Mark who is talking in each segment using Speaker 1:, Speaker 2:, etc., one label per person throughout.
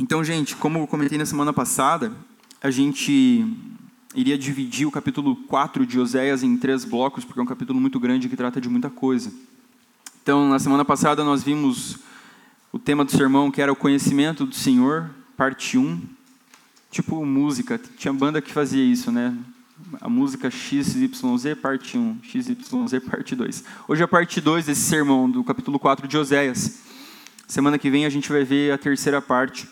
Speaker 1: Então, gente, como eu comentei na semana passada, a gente iria dividir o capítulo 4 de Oséias em três blocos, porque é um capítulo muito grande que trata de muita coisa. Então, na semana passada nós vimos o tema do sermão, que era o conhecimento do Senhor, parte 1. Tipo música, tinha banda que fazia isso, né? A música XYZ, parte 1, XYZ, parte 2. Hoje é a parte 2 desse sermão, do capítulo 4 de Oséias. Semana que vem a gente vai ver a terceira parte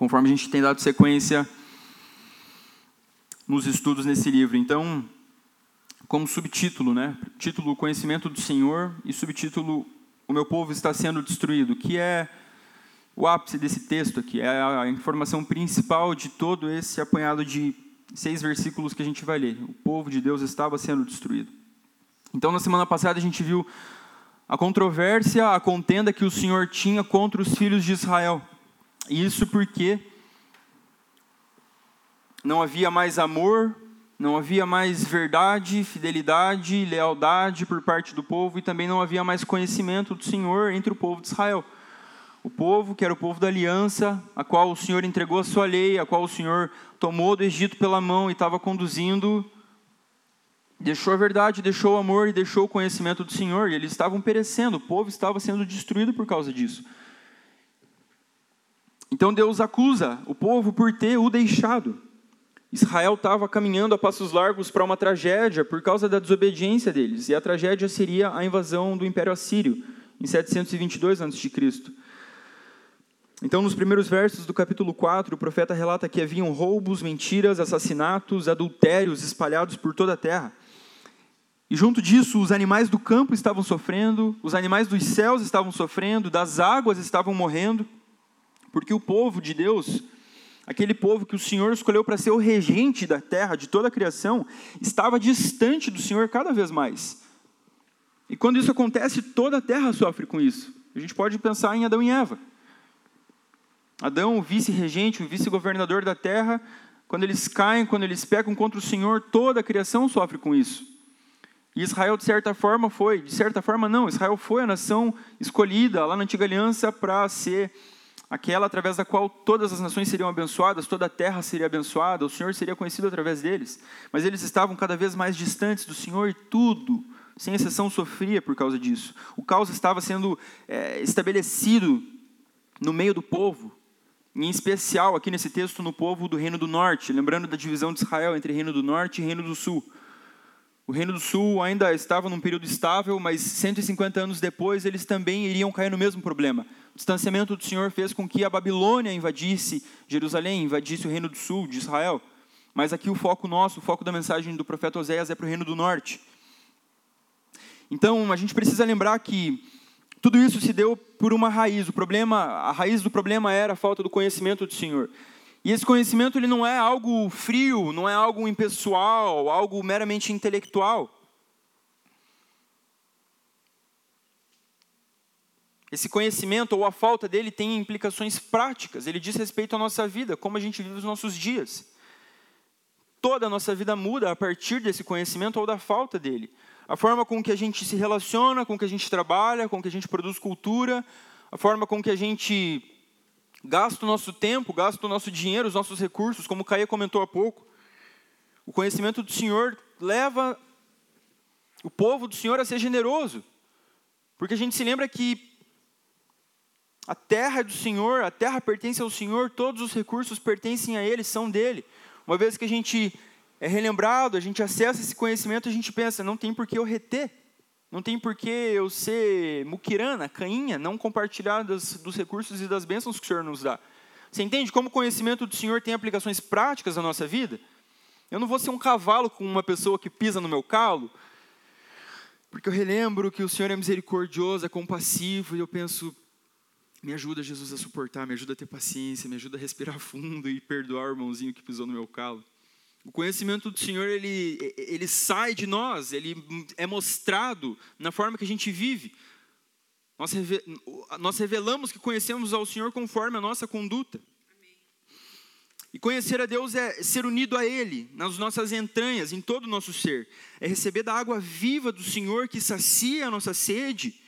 Speaker 1: conforme a gente tem dado sequência nos estudos nesse livro. Então, como subtítulo, né? Título Conhecimento do Senhor e subtítulo O meu povo está sendo destruído, que é o ápice desse texto aqui, é a informação principal de todo esse apanhado de seis versículos que a gente vai ler. O povo de Deus estava sendo destruído. Então, na semana passada a gente viu a controvérsia, a contenda que o Senhor tinha contra os filhos de Israel. Isso porque não havia mais amor, não havia mais verdade, fidelidade, lealdade por parte do povo e também não havia mais conhecimento do Senhor entre o povo de Israel. O povo, que era o povo da aliança, a qual o Senhor entregou a sua lei, a qual o Senhor tomou do Egito pela mão e estava conduzindo, deixou a verdade, deixou o amor e deixou o conhecimento do Senhor, e eles estavam perecendo, o povo estava sendo destruído por causa disso. Então Deus acusa o povo por ter o deixado. Israel estava caminhando a passos largos para uma tragédia por causa da desobediência deles, e a tragédia seria a invasão do Império Assírio, em 722 a.C. Então, nos primeiros versos do capítulo 4, o profeta relata que haviam roubos, mentiras, assassinatos, adultérios espalhados por toda a terra. E junto disso, os animais do campo estavam sofrendo, os animais dos céus estavam sofrendo, das águas estavam morrendo. Porque o povo de Deus, aquele povo que o Senhor escolheu para ser o regente da terra, de toda a criação, estava distante do Senhor cada vez mais. E quando isso acontece, toda a terra sofre com isso. A gente pode pensar em Adão e Eva. Adão, o vice-regente, o vice-governador da terra, quando eles caem, quando eles pecam contra o Senhor, toda a criação sofre com isso. E Israel, de certa forma, foi, de certa forma, não, Israel foi a nação escolhida lá na antiga aliança para ser aquela através da qual todas as nações seriam abençoadas, toda a terra seria abençoada, o Senhor seria conhecido através deles. Mas eles estavam cada vez mais distantes do Senhor e tudo, sem exceção, sofria por causa disso. O caos estava sendo é, estabelecido no meio do povo, em especial aqui nesse texto no povo do Reino do Norte, lembrando da divisão de Israel entre Reino do Norte e Reino do Sul. O Reino do Sul ainda estava num período estável, mas 150 anos depois eles também iriam cair no mesmo problema o distanciamento do Senhor fez com que a Babilônia invadisse Jerusalém, invadisse o reino do sul de Israel. Mas aqui o foco nosso, o foco da mensagem do profeta Oséias é para o reino do norte. Então, a gente precisa lembrar que tudo isso se deu por uma raiz. O problema, a raiz do problema era a falta do conhecimento do Senhor. E esse conhecimento ele não é algo frio, não é algo impessoal, algo meramente intelectual. Esse conhecimento ou a falta dele tem implicações práticas, ele diz respeito à nossa vida, como a gente vive os nossos dias. Toda a nossa vida muda a partir desse conhecimento ou da falta dele. A forma com que a gente se relaciona, com que a gente trabalha, com que a gente produz cultura, a forma com que a gente gasta o nosso tempo, gasta o nosso dinheiro, os nossos recursos, como Caia comentou há pouco. O conhecimento do Senhor leva o povo do Senhor a ser generoso. Porque a gente se lembra que a terra é do Senhor, a terra pertence ao Senhor, todos os recursos pertencem a Ele, são dele. Uma vez que a gente é relembrado, a gente acessa esse conhecimento, a gente pensa, não tem por que eu reter, não tem por que eu ser muquirana, cainha, não compartilhar das, dos recursos e das bênçãos que o Senhor nos dá. Você entende como o conhecimento do Senhor tem aplicações práticas na nossa vida? Eu não vou ser um cavalo com uma pessoa que pisa no meu calo, porque eu relembro que o Senhor é misericordioso, é compassivo, e eu penso, me ajuda, Jesus, a suportar, me ajuda a ter paciência, me ajuda a respirar fundo e perdoar o irmãozinho que pisou no meu calo. O conhecimento do Senhor, ele, ele sai de nós, ele é mostrado na forma que a gente vive. Nós, nós revelamos que conhecemos ao Senhor conforme a nossa conduta. E conhecer a Deus é ser unido a Ele, nas nossas entranhas, em todo o nosso ser. É receber da água viva do Senhor que sacia a nossa sede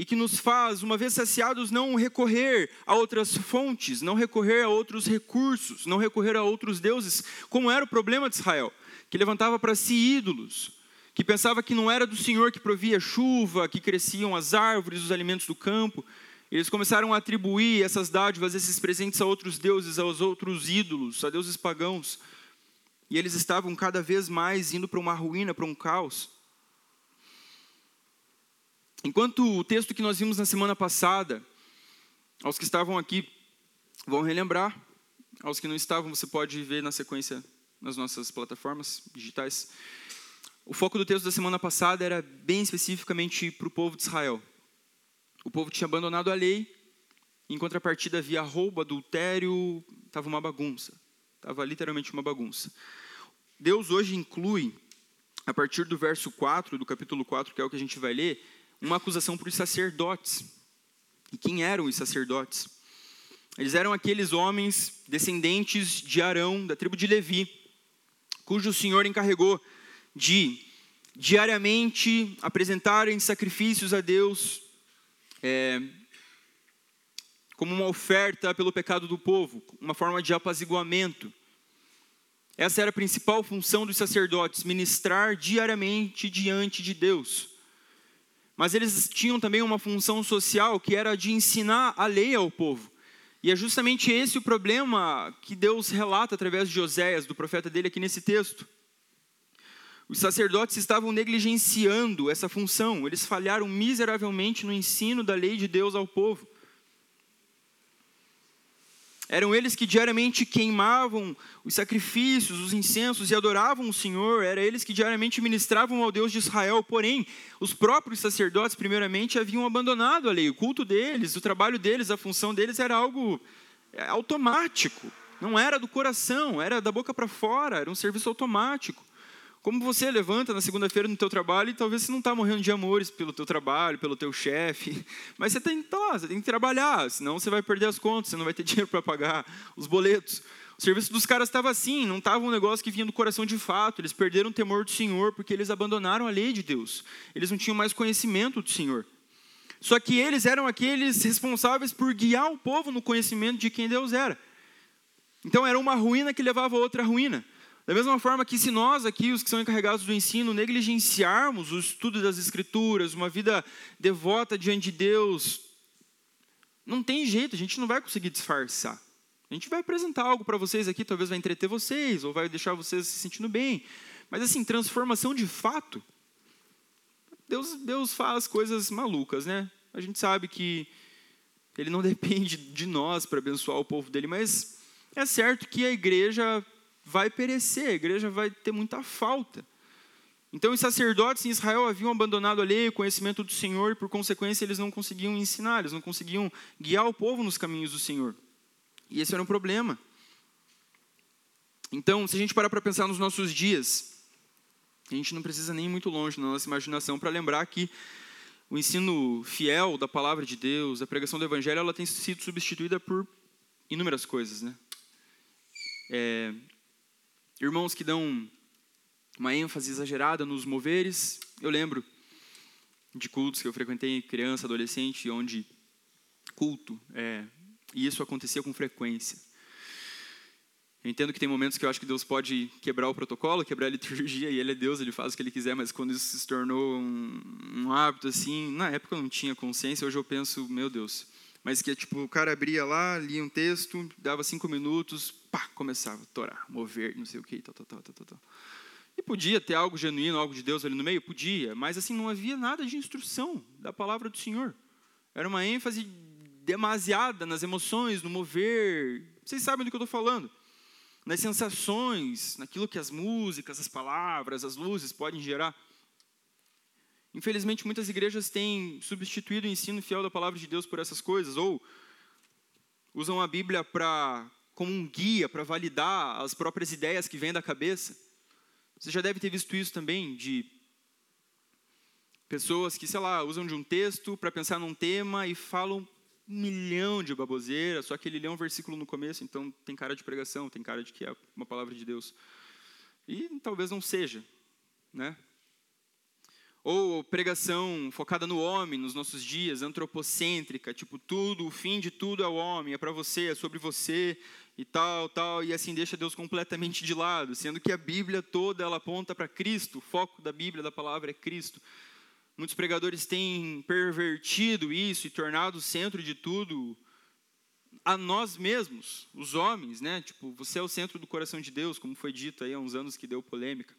Speaker 1: e que nos faz, uma vez saciados, não recorrer a outras fontes, não recorrer a outros recursos, não recorrer a outros deuses, como era o problema de Israel, que levantava para si ídolos, que pensava que não era do Senhor que provia chuva, que cresciam as árvores, os alimentos do campo. Eles começaram a atribuir essas dádivas, esses presentes a outros deuses, aos outros ídolos, a deuses pagãos. E eles estavam cada vez mais indo para uma ruína, para um caos. Enquanto o texto que nós vimos na semana passada, aos que estavam aqui vão relembrar, aos que não estavam, você pode ver na sequência nas nossas plataformas digitais. O foco do texto da semana passada era bem especificamente para o povo de Israel. O povo tinha abandonado a lei, em contrapartida havia roubo, adultério, estava uma bagunça. Estava literalmente uma bagunça. Deus hoje inclui, a partir do verso 4, do capítulo 4, que é o que a gente vai ler, uma acusação para os sacerdotes. E quem eram os sacerdotes? Eles eram aqueles homens descendentes de Arão, da tribo de Levi, cujo Senhor encarregou de diariamente apresentarem sacrifícios a Deus é, como uma oferta pelo pecado do povo, uma forma de apaziguamento. Essa era a principal função dos sacerdotes, ministrar diariamente diante de Deus. Mas eles tinham também uma função social que era de ensinar a lei ao povo. E é justamente esse o problema que Deus relata através de Oséias, do profeta dele aqui nesse texto. Os sacerdotes estavam negligenciando essa função, eles falharam miseravelmente no ensino da lei de Deus ao povo. Eram eles que diariamente queimavam os sacrifícios, os incensos e adoravam o Senhor. Era eles que diariamente ministravam ao Deus de Israel. Porém, os próprios sacerdotes, primeiramente, haviam abandonado a lei. O culto deles, o trabalho deles, a função deles era algo é, automático. Não era do coração, era da boca para fora, era um serviço automático. Como você levanta na segunda-feira no teu trabalho e talvez você não está morrendo de amores pelo teu trabalho, pelo teu chefe, mas você tem, tá, você tem que trabalhar, senão você vai perder as contas, você não vai ter dinheiro para pagar os boletos. O serviço dos caras estava assim, não estava um negócio que vinha do coração de fato. Eles perderam o temor do Senhor porque eles abandonaram a lei de Deus. Eles não tinham mais conhecimento do Senhor. Só que eles eram aqueles responsáveis por guiar o povo no conhecimento de quem Deus era. Então era uma ruína que levava a outra ruína. Da mesma forma que se nós aqui, os que são encarregados do ensino, negligenciarmos o estudo das Escrituras, uma vida devota diante de Deus, não tem jeito, a gente não vai conseguir disfarçar. A gente vai apresentar algo para vocês aqui, talvez vai entreter vocês, ou vai deixar vocês se sentindo bem. Mas assim, transformação de fato, Deus, Deus faz coisas malucas, né? A gente sabe que Ele não depende de nós para abençoar o povo dele, mas é certo que a igreja vai perecer, a igreja vai ter muita falta. Então, os sacerdotes em Israel haviam abandonado a lei, o conhecimento do Senhor, e por consequência eles não conseguiam ensinar, eles não conseguiam guiar o povo nos caminhos do Senhor. E esse era um problema. Então, se a gente parar para pensar nos nossos dias, a gente não precisa nem ir muito longe na nossa imaginação para lembrar que o ensino fiel da palavra de Deus, a pregação do Evangelho, ela tem sido substituída por inúmeras coisas, né? É, irmãos que dão uma ênfase exagerada nos moveres. Eu lembro de cultos que eu frequentei criança, adolescente, onde culto, é, e isso acontecia com frequência. Eu entendo que tem momentos que eu acho que Deus pode quebrar o protocolo, quebrar a liturgia, e Ele é Deus, Ele faz o que Ele quiser, mas quando isso se tornou um, um hábito assim, na época eu não tinha consciência, hoje eu penso, meu Deus, mas que tipo, o cara abria lá, lia um texto, dava cinco minutos, pá, começava a torar, mover, não sei o que, tal, tal, tal, tal, tal. E podia ter algo genuíno, algo de Deus ali no meio? Podia, mas assim, não havia nada de instrução da palavra do Senhor. Era uma ênfase demasiada nas emoções, no mover. Vocês sabem do que eu estou falando. Nas sensações, naquilo que as músicas, as palavras, as luzes podem gerar. Infelizmente, muitas igrejas têm substituído o ensino fiel da palavra de Deus por essas coisas, ou usam a Bíblia para como um guia para validar as próprias ideias que vêm da cabeça. Você já deve ter visto isso também de pessoas que, sei lá, usam de um texto para pensar num tema e falam um milhão de baboseiras, só que ele lê um versículo no começo, então tem cara de pregação, tem cara de que é uma palavra de Deus. E talvez não seja, né? Ou pregação focada no homem nos nossos dias, antropocêntrica, tipo tudo, o fim de tudo é o homem, é para você, é sobre você e tal, tal, e assim deixa Deus completamente de lado, sendo que a Bíblia toda ela aponta para Cristo, o foco da Bíblia, da palavra é Cristo. Muitos pregadores têm pervertido isso e tornado o centro de tudo a nós mesmos, os homens, né? Tipo, você é o centro do coração de Deus, como foi dito aí há uns anos que deu polêmica.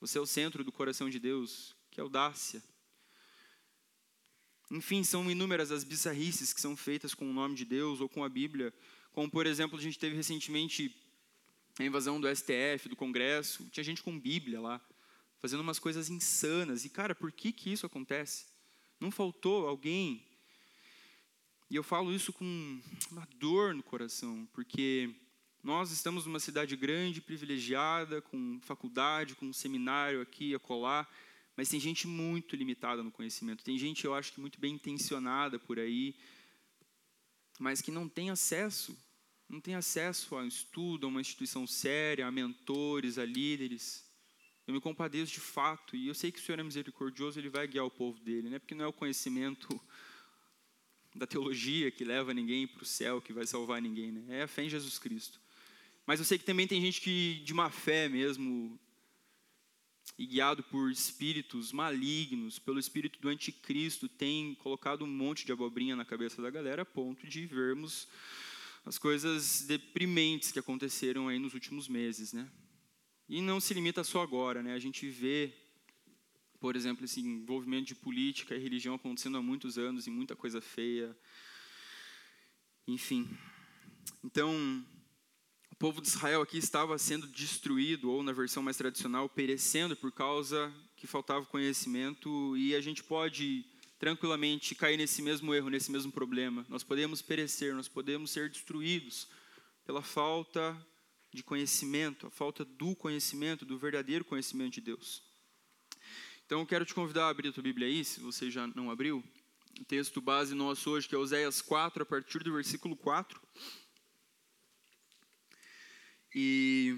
Speaker 1: Você é o centro do coração de Deus. Que audácia. Enfim, são inúmeras as bizarrices que são feitas com o nome de Deus ou com a Bíblia. Como, por exemplo, a gente teve recentemente a invasão do STF, do Congresso. Tinha gente com Bíblia lá, fazendo umas coisas insanas. E, cara, por que, que isso acontece? Não faltou alguém e eu falo isso com uma dor no coração, porque nós estamos numa cidade grande, privilegiada, com faculdade, com um seminário aqui, acolá, mas tem gente muito limitada no conhecimento. Tem gente, eu acho que muito bem intencionada por aí, mas que não tem acesso, não tem acesso a um estudo, a uma instituição séria, a mentores, a líderes. Eu me compadeço de fato, e eu sei que o Senhor é misericordioso, Ele vai guiar o povo dele, né? porque não é o conhecimento da teologia que leva ninguém para o céu, que vai salvar ninguém, né? É a fé em Jesus Cristo. Mas eu sei que também tem gente que, de má fé mesmo, e guiado por espíritos malignos, pelo espírito do anticristo, tem colocado um monte de abobrinha na cabeça da galera, a ponto de vermos as coisas deprimentes que aconteceram aí nos últimos meses, né? E não se limita só agora, né? A gente vê por exemplo, esse envolvimento de política e religião acontecendo há muitos anos e muita coisa feia. Enfim. Então, povo de Israel aqui estava sendo destruído, ou na versão mais tradicional, perecendo por causa que faltava conhecimento, e a gente pode tranquilamente cair nesse mesmo erro, nesse mesmo problema. Nós podemos perecer, nós podemos ser destruídos pela falta de conhecimento, a falta do conhecimento, do verdadeiro conhecimento de Deus. Então, eu quero te convidar a abrir a tua Bíblia aí, se você já não abriu. O texto base nosso hoje, que é Oséias 4, a partir do versículo 4. E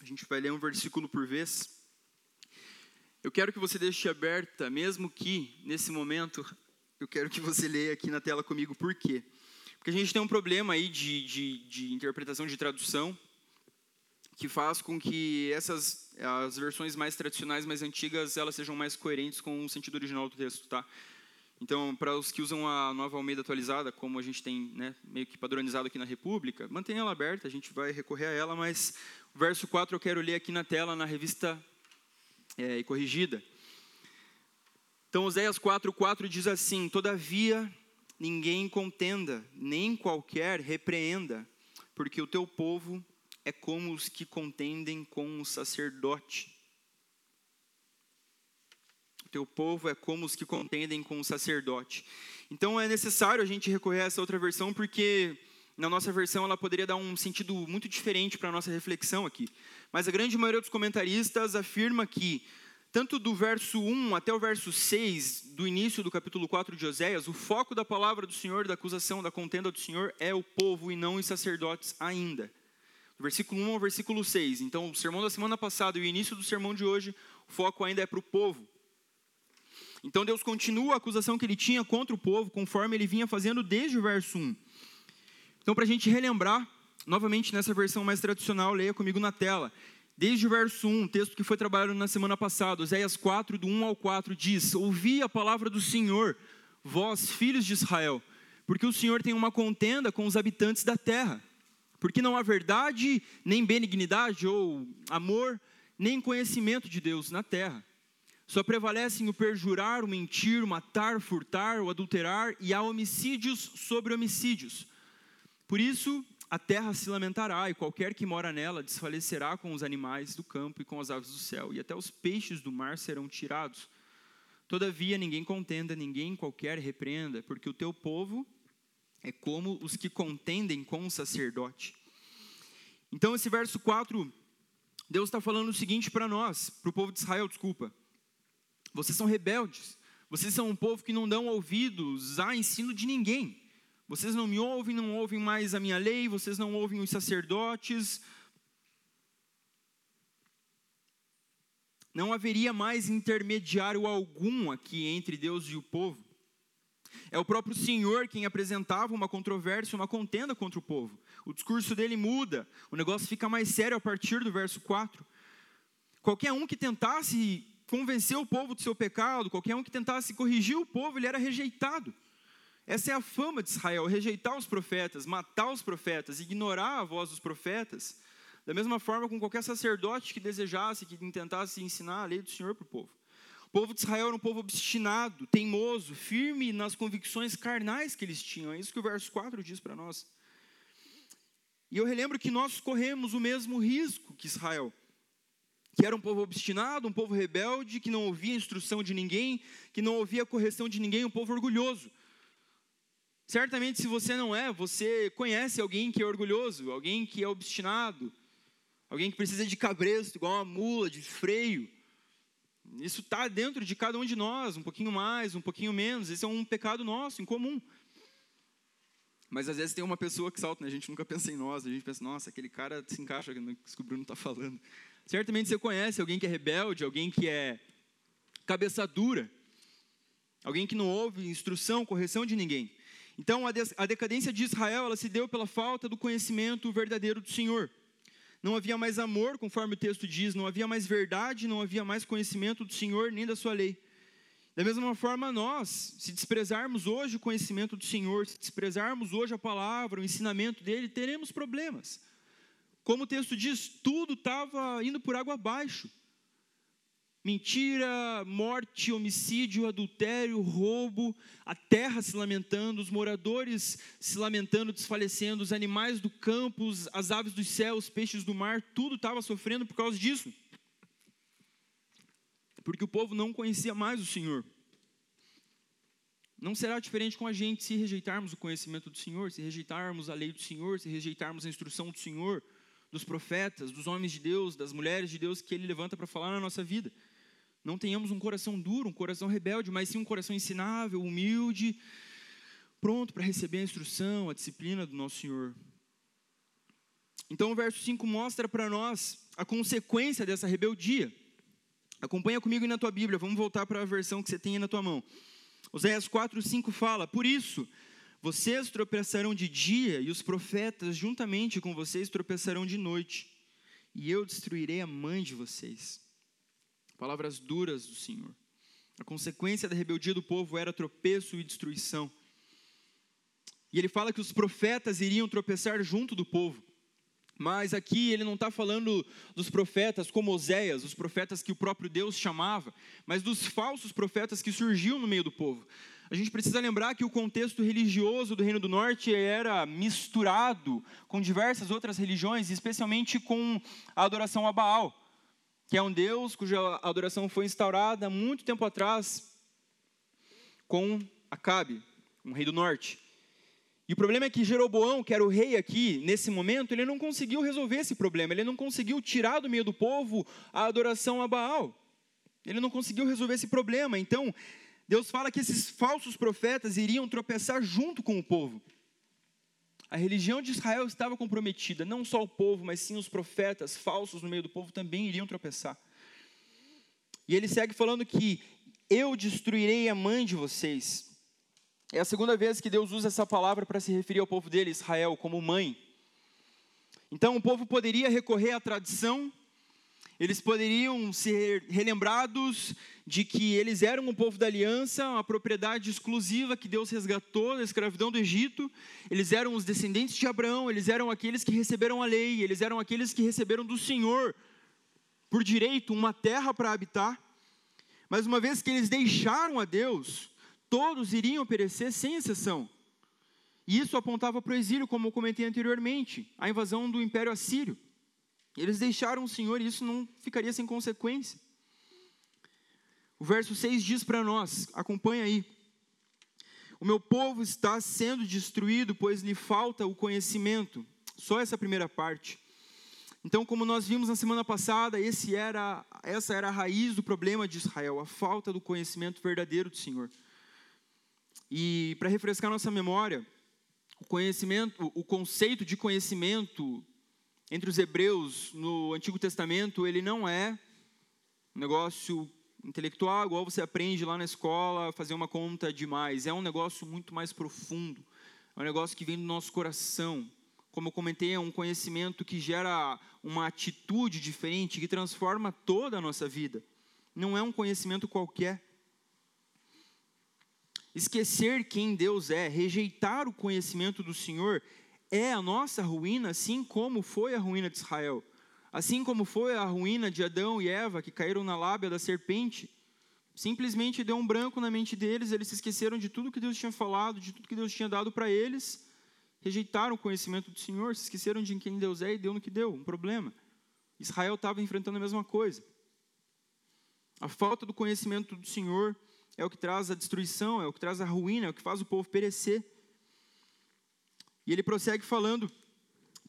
Speaker 1: a gente vai ler um versículo por vez. Eu quero que você deixe aberta, mesmo que nesse momento, eu quero que você leia aqui na tela comigo por quê. Porque a gente tem um problema aí de, de, de interpretação, de tradução, que faz com que essas as versões mais tradicionais, mais antigas, elas sejam mais coerentes com o sentido original do texto, tá? Então, para os que usam a nova Almeida atualizada, como a gente tem né, meio que padronizado aqui na República, mantenha ela aberta, a gente vai recorrer a ela, mas o verso 4 eu quero ler aqui na tela, na revista é, corrigida. Então, Oséias 4, 4 diz assim: Todavia ninguém contenda, nem qualquer repreenda, porque o teu povo é como os que contendem com o sacerdote. Teu povo é como os que contendem com o sacerdote. Então é necessário a gente recorrer a essa outra versão, porque na nossa versão ela poderia dar um sentido muito diferente para a nossa reflexão aqui. Mas a grande maioria dos comentaristas afirma que tanto do verso 1 até o verso 6 do início do capítulo 4 de Oséias, o foco da palavra do Senhor, da acusação, da contenda do Senhor é o povo e não os sacerdotes ainda. Do versículo 1 ao versículo 6. Então, o sermão da semana passada e o início do sermão de hoje, o foco ainda é para o povo. Então, Deus continua a acusação que ele tinha contra o povo, conforme ele vinha fazendo desde o verso 1. Então, para a gente relembrar, novamente nessa versão mais tradicional, leia comigo na tela. Desde o verso 1, texto que foi trabalhado na semana passada, Oséias 4, do 1 ao 4, diz: Ouvi a palavra do Senhor, vós, filhos de Israel, porque o Senhor tem uma contenda com os habitantes da terra, porque não há verdade, nem benignidade, ou amor, nem conhecimento de Deus na terra. Só prevalecem o perjurar, o mentir, o matar, furtar, o adulterar, e há homicídios sobre homicídios. Por isso, a terra se lamentará, e qualquer que mora nela desfalecerá com os animais do campo e com as aves do céu, e até os peixes do mar serão tirados. Todavia, ninguém contenda, ninguém qualquer repreenda, porque o teu povo é como os que contendem com o sacerdote. Então, esse verso 4, Deus está falando o seguinte para nós, para o povo de Israel, desculpa. Vocês são rebeldes, vocês são um povo que não dão ouvidos a ensino de ninguém. Vocês não me ouvem, não ouvem mais a minha lei, vocês não ouvem os sacerdotes. Não haveria mais intermediário algum aqui entre Deus e o povo. É o próprio Senhor quem apresentava uma controvérsia, uma contenda contra o povo. O discurso dele muda, o negócio fica mais sério a partir do verso 4. Qualquer um que tentasse convencer o povo do seu pecado, qualquer um que tentasse corrigir o povo, ele era rejeitado. Essa é a fama de Israel: rejeitar os profetas, matar os profetas, ignorar a voz dos profetas. Da mesma forma com qualquer sacerdote que desejasse, que tentasse ensinar a lei do Senhor para o povo. O povo de Israel era um povo obstinado, teimoso, firme nas convicções carnais que eles tinham. É isso que o verso 4 diz para nós. E eu relembro que nós corremos o mesmo risco que Israel que era um povo obstinado, um povo rebelde, que não ouvia instrução de ninguém, que não ouvia correção de ninguém, um povo orgulhoso. Certamente, se você não é, você conhece alguém que é orgulhoso, alguém que é obstinado, alguém que precisa de cabresto, igual uma mula, de freio. Isso está dentro de cada um de nós, um pouquinho mais, um pouquinho menos. Esse é um pecado nosso, em comum. Mas às vezes tem uma pessoa que salta, né? a gente nunca pensa em nós, a gente pensa, nossa, aquele cara se encaixa no que o Bruno está falando. Certamente você conhece alguém que é rebelde, alguém que é cabeça dura, alguém que não ouve instrução, correção de ninguém. Então, a decadência de Israel ela se deu pela falta do conhecimento verdadeiro do Senhor. Não havia mais amor, conforme o texto diz, não havia mais verdade, não havia mais conhecimento do Senhor nem da sua lei. Da mesma forma, nós, se desprezarmos hoje o conhecimento do Senhor, se desprezarmos hoje a palavra, o ensinamento dele, teremos problemas. Como o texto diz, tudo estava indo por água abaixo. Mentira, morte, homicídio, adultério, roubo, a terra se lamentando, os moradores se lamentando, desfalecendo, os animais do campo, as aves dos céus, os peixes do mar, tudo estava sofrendo por causa disso. Porque o povo não conhecia mais o Senhor. Não será diferente com a gente se rejeitarmos o conhecimento do Senhor, se rejeitarmos a lei do Senhor, se rejeitarmos a instrução do Senhor dos profetas, dos homens de Deus, das mulheres de Deus que Ele levanta para falar na nossa vida. Não tenhamos um coração duro, um coração rebelde, mas sim um coração ensinável, humilde, pronto para receber a instrução, a disciplina do nosso Senhor. Então o verso 5 mostra para nós a consequência dessa rebeldia. Acompanha comigo na tua Bíblia, vamos voltar para a versão que você tem na tua mão. Oséias 4, 5 fala: Por isso, vocês tropeçarão de dia, e os profetas, juntamente com vocês, tropeçarão de noite, e eu destruirei a mãe de vocês. Palavras duras do Senhor. A consequência da rebeldia do povo era tropeço e destruição. E ele fala que os profetas iriam tropeçar junto do povo. Mas aqui ele não está falando dos profetas como Oséias, os profetas que o próprio Deus chamava, mas dos falsos profetas que surgiam no meio do povo a gente precisa lembrar que o contexto religioso do Reino do Norte era misturado com diversas outras religiões, especialmente com a adoração a Baal, que é um deus cuja adoração foi instaurada muito tempo atrás com Acabe, um rei do norte. E o problema é que Jeroboão, que era o rei aqui, nesse momento, ele não conseguiu resolver esse problema, ele não conseguiu tirar do meio do povo a adoração a Baal. Ele não conseguiu resolver esse problema. Então, Deus fala que esses falsos profetas iriam tropeçar junto com o povo. A religião de Israel estava comprometida, não só o povo, mas sim os profetas falsos no meio do povo também iriam tropeçar. E ele segue falando que eu destruirei a mãe de vocês. É a segunda vez que Deus usa essa palavra para se referir ao povo dele, Israel, como mãe. Então o povo poderia recorrer à tradição, eles poderiam ser relembrados de que eles eram um povo da aliança, uma propriedade exclusiva que Deus resgatou da escravidão do Egito. Eles eram os descendentes de Abraão, eles eram aqueles que receberam a lei, eles eram aqueles que receberam do Senhor, por direito, uma terra para habitar. Mas uma vez que eles deixaram a Deus, todos iriam perecer sem exceção. E isso apontava para o exílio, como eu comentei anteriormente, a invasão do Império Assírio. Eles deixaram o Senhor e isso não ficaria sem consequência. O verso 6 diz para nós, acompanha aí. O meu povo está sendo destruído, pois lhe falta o conhecimento. Só essa primeira parte. Então, como nós vimos na semana passada, era, essa era a raiz do problema de Israel, a falta do conhecimento verdadeiro do Senhor. E para refrescar nossa memória, o conhecimento, o conceito de conhecimento entre os hebreus no Antigo Testamento, ele não é um negócio intelectual, igual você aprende lá na escola, fazer uma conta demais. É um negócio muito mais profundo. É um negócio que vem do nosso coração. Como eu comentei, é um conhecimento que gera uma atitude diferente, que transforma toda a nossa vida. Não é um conhecimento qualquer. Esquecer quem Deus é, rejeitar o conhecimento do Senhor, é a nossa ruína, assim como foi a ruína de Israel. Assim como foi a ruína de Adão e Eva, que caíram na lábia da serpente. Simplesmente deu um branco na mente deles, eles se esqueceram de tudo que Deus tinha falado, de tudo que Deus tinha dado para eles, rejeitaram o conhecimento do Senhor, se esqueceram de quem Deus é e deu no que deu, um problema. Israel estava enfrentando a mesma coisa. A falta do conhecimento do Senhor é o que traz a destruição, é o que traz a ruína, é o que faz o povo perecer. E ele prossegue falando: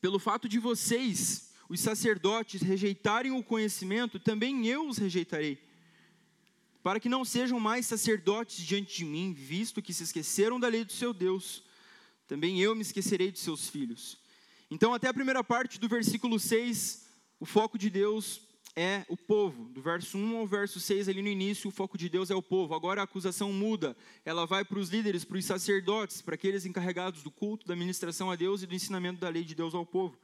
Speaker 1: pelo fato de vocês, os sacerdotes, rejeitarem o conhecimento, também eu os rejeitarei. Para que não sejam mais sacerdotes diante de mim, visto que se esqueceram da lei do seu Deus, também eu me esquecerei de seus filhos. Então, até a primeira parte do versículo 6, o foco de Deus é o povo. Do verso 1 ao verso 6, ali no início, o foco de Deus é o povo. Agora a acusação muda. Ela vai para os líderes, para os sacerdotes, para aqueles encarregados do culto, da ministração a Deus e do ensinamento da lei de Deus ao povo.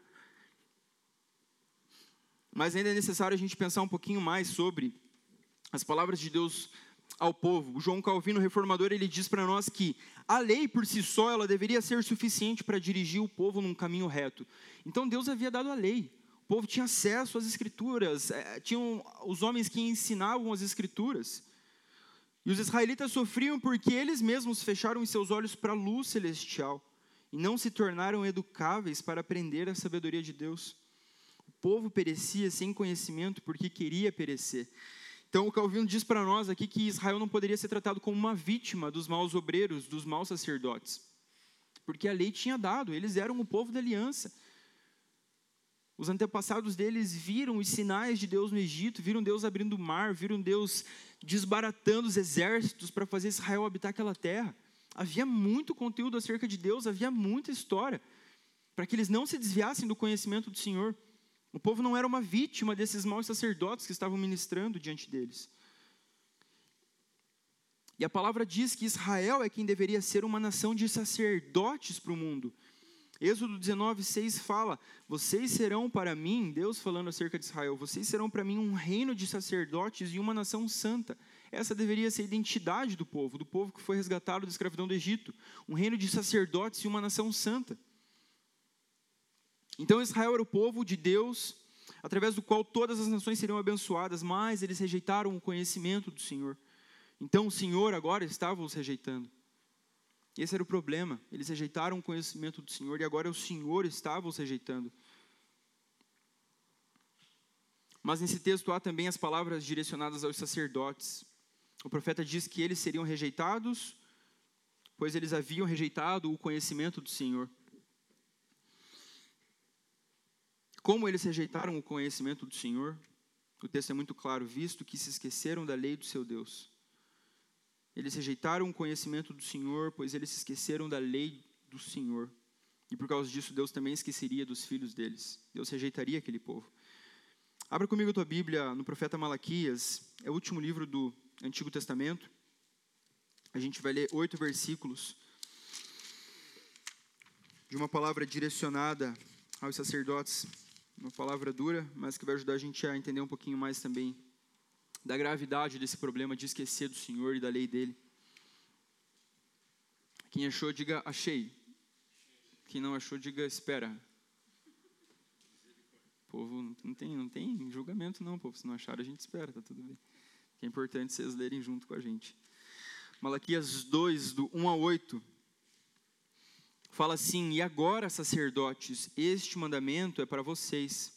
Speaker 1: Mas ainda é necessário a gente pensar um pouquinho mais sobre as palavras de Deus ao povo. O João Calvino, reformador, ele diz para nós que a lei por si só ela deveria ser suficiente para dirigir o povo num caminho reto. Então Deus havia dado a lei. O povo tinha acesso às escrituras, é, tinham os homens que ensinavam as escrituras. E os israelitas sofriam porque eles mesmos fecharam seus olhos para a luz celestial e não se tornaram educáveis para aprender a sabedoria de Deus. O povo perecia sem conhecimento porque queria perecer. Então, o Calvino diz para nós aqui que Israel não poderia ser tratado como uma vítima dos maus obreiros, dos maus sacerdotes, porque a lei tinha dado, eles eram o povo da aliança. Os antepassados deles viram os sinais de Deus no Egito, viram Deus abrindo o mar, viram Deus desbaratando os exércitos para fazer Israel habitar aquela terra. Havia muito conteúdo acerca de Deus, havia muita história, para que eles não se desviassem do conhecimento do Senhor. O povo não era uma vítima desses maus sacerdotes que estavam ministrando diante deles. E a palavra diz que Israel é quem deveria ser uma nação de sacerdotes para o mundo. Êxodo 19, 6 fala: Vocês serão para mim, Deus falando acerca de Israel, vocês serão para mim um reino de sacerdotes e uma nação santa. Essa deveria ser a identidade do povo, do povo que foi resgatado da escravidão do Egito. Um reino de sacerdotes e uma nação santa. Então Israel era o povo de Deus, através do qual todas as nações seriam abençoadas, mas eles rejeitaram o conhecimento do Senhor. Então o Senhor agora estava os rejeitando. Esse era o problema. Eles rejeitaram o conhecimento do Senhor e agora o Senhor estava os rejeitando. Mas nesse texto há também as palavras direcionadas aos sacerdotes. O profeta diz que eles seriam rejeitados, pois eles haviam rejeitado o conhecimento do Senhor. Como eles rejeitaram o conhecimento do Senhor? O texto é muito claro, visto que se esqueceram da lei do seu Deus. Eles rejeitaram o conhecimento do Senhor, pois eles se esqueceram da lei do Senhor. E por causa disso, Deus também esqueceria dos filhos deles. Deus rejeitaria aquele povo. Abra comigo a tua Bíblia no profeta Malaquias, é o último livro do Antigo Testamento. A gente vai ler oito versículos de uma palavra direcionada aos sacerdotes. Uma palavra dura, mas que vai ajudar a gente a entender um pouquinho mais também da gravidade desse problema de esquecer do Senhor e da lei dele. Quem achou, diga achei. Quem não achou, diga espera. povo não tem, não tem julgamento não, povo. Se não acharam, a gente espera, tá tudo bem. É importante vocês lerem junto com a gente. Malaquias 2, do 1 a 8, fala assim: E agora, sacerdotes, este mandamento é para vocês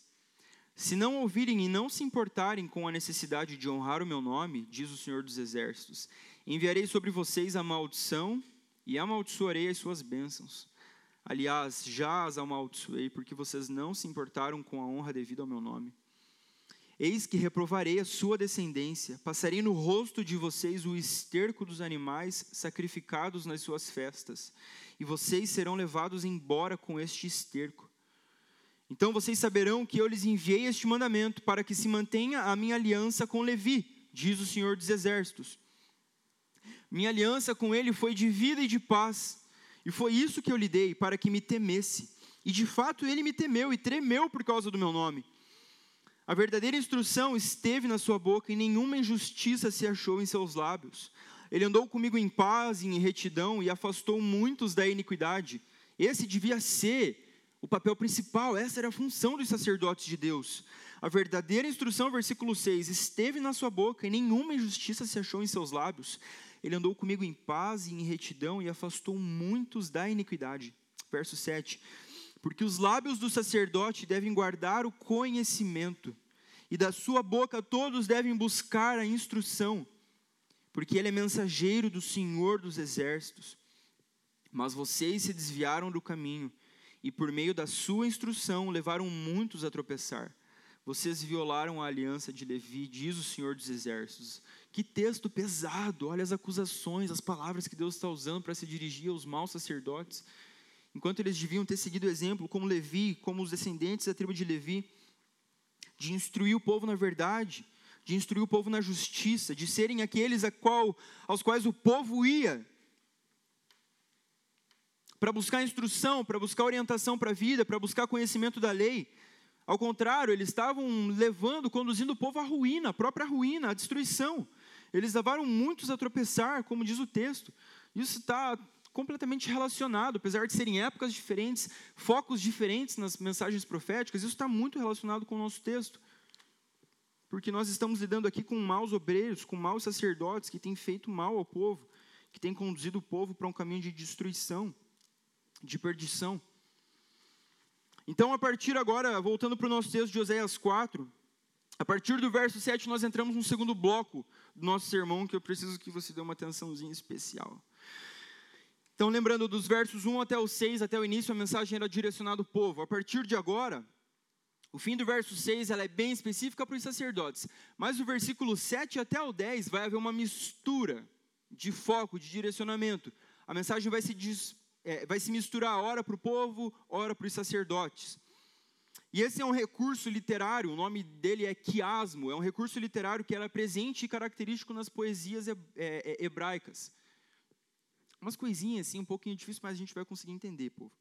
Speaker 1: se não ouvirem e não se importarem com a necessidade de honrar o meu nome, diz o Senhor dos Exércitos, enviarei sobre vocês a maldição e amaldiçoarei as suas bênçãos. Aliás, já as amaldiçoei, porque vocês não se importaram com a honra devida ao meu nome. Eis que reprovarei a sua descendência, passarei no rosto de vocês o esterco dos animais sacrificados nas suas festas, e vocês serão levados embora com este esterco. Então vocês saberão que eu lhes enviei este mandamento para que se mantenha a minha aliança com Levi, diz o Senhor dos Exércitos. Minha aliança com ele foi de vida e de paz, e foi isso que eu lhe dei, para que me temesse. E de fato ele me temeu e tremeu por causa do meu nome. A verdadeira instrução esteve na sua boca, e nenhuma injustiça se achou em seus lábios. Ele andou comigo em paz e em retidão, e afastou muitos da iniquidade. Esse devia ser o papel principal, essa era a função dos sacerdotes de Deus. A verdadeira instrução, versículo 6, esteve na sua boca e nenhuma injustiça se achou em seus lábios. Ele andou comigo em paz e em retidão e afastou muitos da iniquidade. Verso 7. Porque os lábios do sacerdote devem guardar o conhecimento, e da sua boca todos devem buscar a instrução, porque ele é mensageiro do Senhor dos exércitos. Mas vocês se desviaram do caminho e por meio da sua instrução levaram muitos a tropeçar. Vocês violaram a aliança de Levi, diz o Senhor dos Exércitos. Que texto pesado, olha as acusações, as palavras que Deus está usando para se dirigir aos maus sacerdotes. Enquanto eles deviam ter seguido o exemplo, como Levi, como os descendentes da tribo de Levi, de instruir o povo na verdade, de instruir o povo na justiça, de serem aqueles a qual, aos quais o povo ia para buscar instrução, para buscar orientação para a vida, para buscar conhecimento da lei. Ao contrário, eles estavam levando, conduzindo o povo à ruína, à própria ruína, à destruição. Eles levaram muitos a tropeçar, como diz o texto. Isso está completamente relacionado, apesar de serem épocas diferentes, focos diferentes nas mensagens proféticas, isso está muito relacionado com o nosso texto. Porque nós estamos lidando aqui com maus obreiros, com maus sacerdotes que têm feito mal ao povo, que têm conduzido o povo para um caminho de destruição de perdição. Então, a partir agora, voltando para o nosso texto de Oséias 4, a partir do verso 7, nós entramos no segundo bloco do nosso sermão, que eu preciso que você dê uma atençãozinha especial. Então, lembrando dos versos 1 até o 6, até o início, a mensagem era direcionada ao povo. A partir de agora, o fim do verso 6 ela é bem específica para os sacerdotes. Mas o versículo 7 até o 10 vai haver uma mistura de foco, de direcionamento. A mensagem vai se é, vai se misturar ora para o povo, ora para os sacerdotes. E esse é um recurso literário, o nome dele é quiasmo, é um recurso literário que era presente e característico nas poesias é, é, hebraicas. Umas coisinhas assim, um pouquinho difícil, mas a gente vai conseguir entender, povo.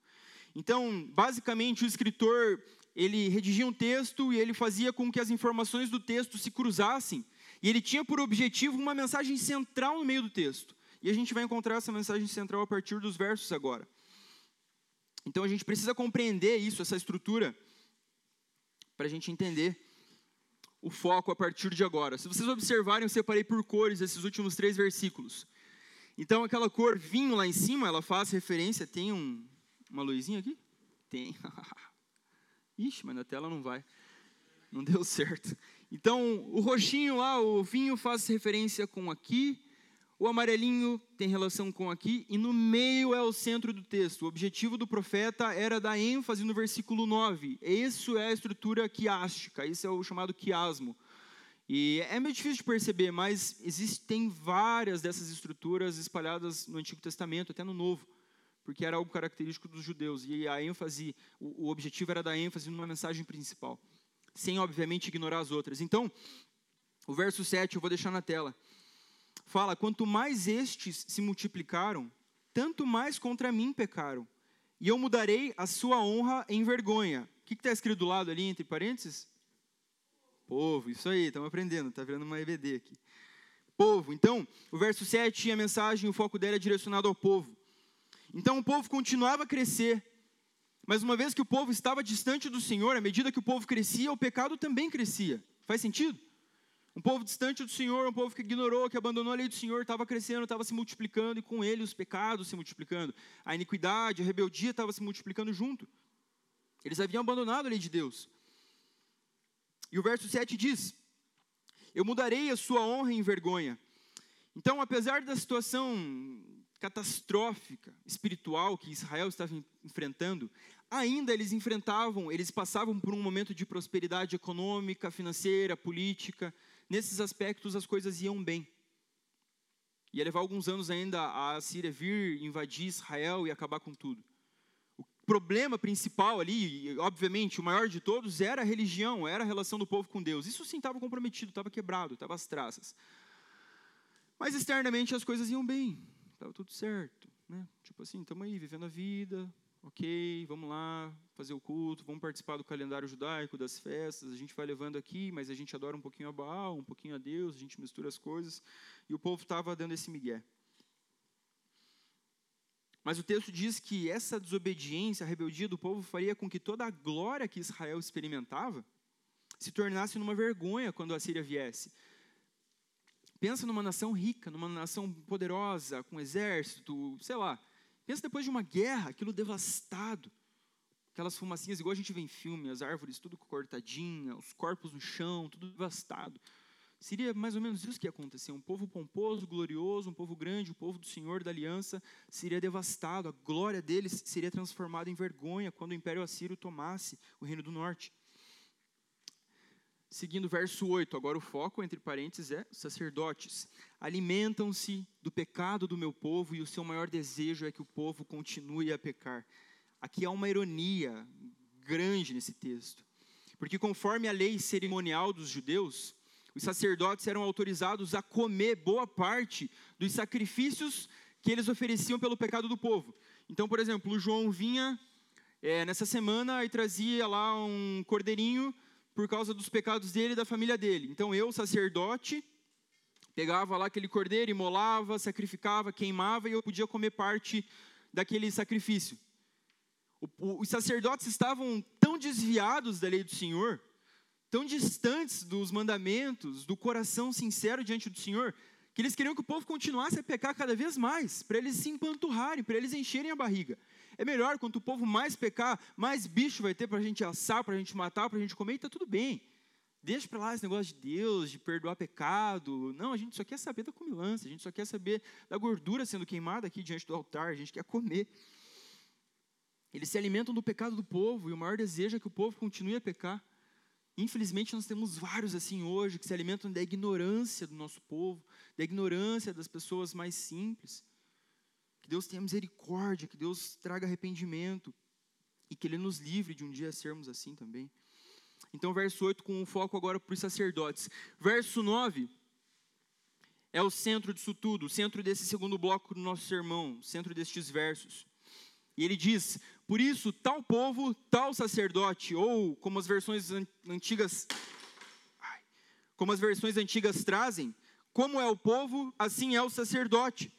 Speaker 1: Então, basicamente, o escritor, ele redigia um texto e ele fazia com que as informações do texto se cruzassem, e ele tinha por objetivo uma mensagem central no meio do texto. E a gente vai encontrar essa mensagem central a partir dos versos agora. Então a gente precisa compreender isso, essa estrutura, para a gente entender o foco a partir de agora. Se vocês observarem, eu separei por cores esses últimos três versículos. Então aquela cor vinho lá em cima, ela faz referência. Tem um, uma luzinha aqui? Tem. Ixi, mas na tela não vai. Não deu certo. Então, o roxinho lá, o vinho faz referência com aqui, o amarelinho tem relação com aqui, e no meio é o centro do texto. O objetivo do profeta era dar ênfase no versículo 9. Isso é a estrutura quiástica, isso é o chamado quiasmo. E é meio difícil de perceber, mas existem várias dessas estruturas espalhadas no Antigo Testamento, até no Novo, porque era algo característico dos judeus. E a ênfase, o, o objetivo era dar ênfase numa mensagem principal, sem, obviamente, ignorar as outras. Então, o verso 7 eu vou deixar na tela fala: quanto mais estes se multiplicaram, tanto mais contra mim pecaram, e eu mudarei a sua honra em vergonha. O que está escrito do lado ali, entre parênteses? Povo, isso aí, estamos aprendendo, está vendo uma EBD aqui. Povo, então, o verso 7, a mensagem, o foco dela é direcionado ao povo. Então o povo continuava a crescer, mas uma vez que o povo estava distante do Senhor, à medida que o povo crescia, o pecado também crescia. Faz sentido? Um povo distante do Senhor, um povo que ignorou, que abandonou a lei do Senhor, estava crescendo, estava se multiplicando, e com ele os pecados se multiplicando. A iniquidade, a rebeldia estava se multiplicando junto. Eles haviam abandonado a lei de Deus. E o verso 7 diz: Eu mudarei a sua honra em vergonha. Então, apesar da situação catastrófica espiritual que Israel estava enfrentando, ainda eles enfrentavam, eles passavam por um momento de prosperidade econômica, financeira, política. Nesses aspectos as coisas iam bem. Ia levar alguns anos ainda a Síria vir invadir Israel e acabar com tudo. O problema principal ali, obviamente, o maior de todos, era a religião, era a relação do povo com Deus. Isso sim estava comprometido, estava quebrado, estava às traças. Mas externamente as coisas iam bem, estava tudo certo. Né? Tipo assim, estamos aí vivendo a vida, ok, vamos lá fazer o culto, vamos participar do calendário judaico, das festas, a gente vai levando aqui, mas a gente adora um pouquinho a Baal, um pouquinho a Deus, a gente mistura as coisas, e o povo estava dando esse migué. Mas o texto diz que essa desobediência, a rebeldia do povo faria com que toda a glória que Israel experimentava se tornasse numa vergonha quando a Síria viesse. Pensa numa nação rica, numa nação poderosa, com exército, sei lá, Pensa depois de uma guerra, aquilo devastado. Aquelas fumacinhas, igual a gente vê em filme, as árvores tudo cortadinha, os corpos no chão, tudo devastado. Seria mais ou menos isso que ia acontecer. Um povo pomposo, glorioso, um povo grande, o um povo do Senhor da aliança seria devastado. A glória deles seria transformada em vergonha quando o Império Assírio tomasse o Reino do Norte. Seguindo o verso 8, agora o foco, entre parênteses, é sacerdotes. Alimentam-se do pecado do meu povo e o seu maior desejo é que o povo continue a pecar. Aqui há uma ironia grande nesse texto. Porque conforme a lei cerimonial dos judeus, os sacerdotes eram autorizados a comer boa parte dos sacrifícios que eles ofereciam pelo pecado do povo. Então, por exemplo, o João vinha é, nessa semana e trazia lá um cordeirinho por causa dos pecados dele e da família dele. Então eu, sacerdote, pegava lá aquele cordeiro, imolava, sacrificava, queimava e eu podia comer parte daquele sacrifício. os sacerdotes estavam tão desviados da lei do Senhor, tão distantes dos mandamentos, do coração sincero diante do Senhor, que eles queriam que o povo continuasse a pecar cada vez mais, para eles se empanturrarem, para eles encherem a barriga. É melhor, quanto o povo mais pecar, mais bicho vai ter para a gente assar, para a gente matar, para a gente comer, e está tudo bem. Deixa para lá esse negócio de Deus, de perdoar pecado. Não, a gente só quer saber da comilança, a gente só quer saber da gordura sendo queimada aqui diante do altar, a gente quer comer. Eles se alimentam do pecado do povo, e o maior desejo é que o povo continue a pecar. Infelizmente, nós temos vários assim hoje que se alimentam da ignorância do nosso povo, da ignorância das pessoas mais simples. Que Deus tenha misericórdia, que Deus traga arrependimento e que Ele nos livre de um dia sermos assim também. Então, verso 8, com um foco agora para os sacerdotes. Verso 9 é o centro disso tudo, o centro desse segundo bloco do nosso sermão, o centro destes versos. E ele diz: Por isso, tal povo, tal sacerdote, ou como as versões antigas. Como as versões antigas trazem, como é o povo, assim é o sacerdote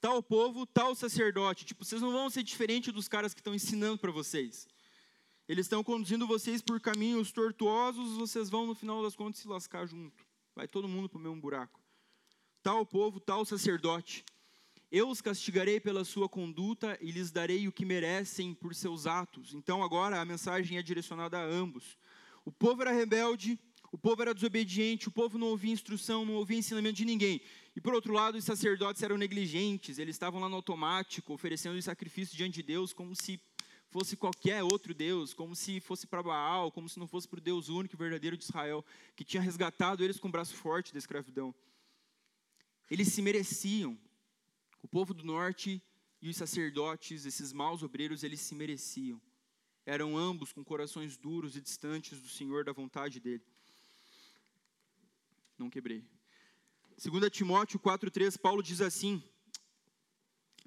Speaker 1: tal povo, tal sacerdote. Tipo, vocês não vão ser diferente dos caras que estão ensinando para vocês. Eles estão conduzindo vocês por caminhos tortuosos, vocês vão no final das contas se lascar junto. Vai todo mundo para o mesmo buraco. Tal povo, tal sacerdote. Eu os castigarei pela sua conduta e lhes darei o que merecem por seus atos. Então agora a mensagem é direcionada a ambos. O povo era rebelde, o povo era desobediente, o povo não ouvia instrução, não ouvia ensinamento de ninguém. E por outro lado, os sacerdotes eram negligentes, eles estavam lá no automático, oferecendo os sacrifícios diante de Deus como se fosse qualquer outro Deus, como se fosse para Baal, como se não fosse para o Deus único e verdadeiro de Israel, que tinha resgatado eles com o braço forte da escravidão. Eles se mereciam. O povo do norte e os sacerdotes, esses maus obreiros, eles se mereciam. Eram ambos com corações duros e distantes do Senhor, da vontade dele. Não quebrei. 2 Timóteo 4,3, Paulo diz assim: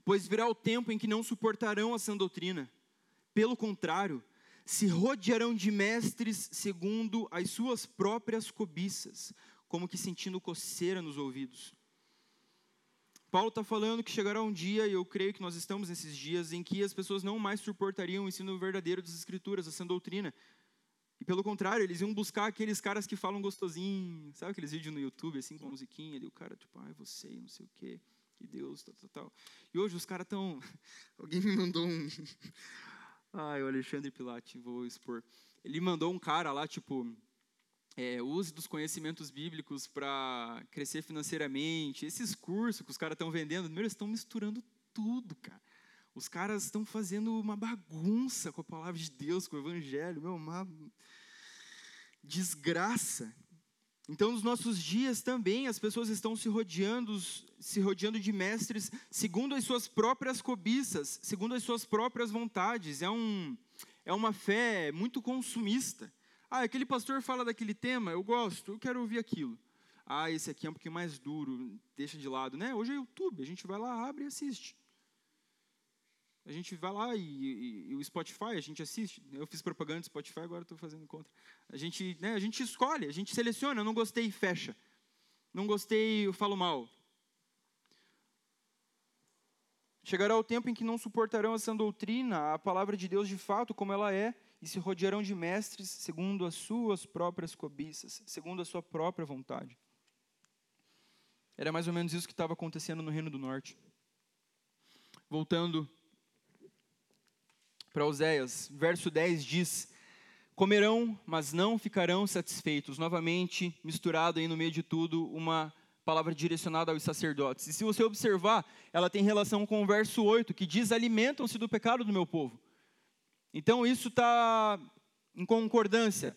Speaker 1: Pois virá o tempo em que não suportarão a sã doutrina. Pelo contrário, se rodearão de mestres segundo as suas próprias cobiças, como que sentindo coceira nos ouvidos. Paulo está falando que chegará um dia, e eu creio que nós estamos nesses dias, em que as pessoas não mais suportariam o ensino verdadeiro das Escrituras, a sã doutrina, e pelo contrário, eles iam buscar aqueles caras que falam gostosinho, sabe aqueles vídeos no YouTube, assim, com musiquinha, ali o cara, tipo, ai, você, não sei o quê, que Deus, tal, tal, tal. E hoje os caras estão. Alguém me mandou um. ai, o Alexandre Pilate, vou expor. Ele mandou um cara lá, tipo, é, use dos conhecimentos bíblicos para crescer financeiramente. Esses cursos que os caras estão vendendo, eles estão misturando tudo, cara. Os caras estão fazendo uma bagunça com a palavra de Deus, com o evangelho, meu, uma desgraça. Então, nos nossos dias também, as pessoas estão se rodeando, se rodeando de mestres segundo as suas próprias cobiças, segundo as suas próprias vontades. É, um, é uma fé muito consumista. Ah, aquele pastor fala daquele tema, eu gosto, eu quero ouvir aquilo. Ah, esse aqui é um pouquinho mais duro, deixa de lado, né? Hoje é YouTube, a gente vai lá, abre e assiste. A gente vai lá e, e, e, o Spotify, a gente assiste. Eu fiz propaganda do Spotify, agora estou fazendo contra. A gente, né, a gente escolhe, a gente seleciona. Não gostei, fecha. Não gostei, eu falo mal. Chegará o tempo em que não suportarão essa doutrina, a palavra de Deus de fato como ela é, e se rodearão de mestres segundo as suas próprias cobiças, segundo a sua própria vontade. Era mais ou menos isso que estava acontecendo no Reino do Norte. Voltando para Oséias, verso 10 diz: Comerão, mas não ficarão satisfeitos. Novamente, misturado aí no meio de tudo, uma palavra direcionada aos sacerdotes. E se você observar, ela tem relação com o verso 8, que diz: Alimentam-se do pecado do meu povo. Então, isso está em concordância.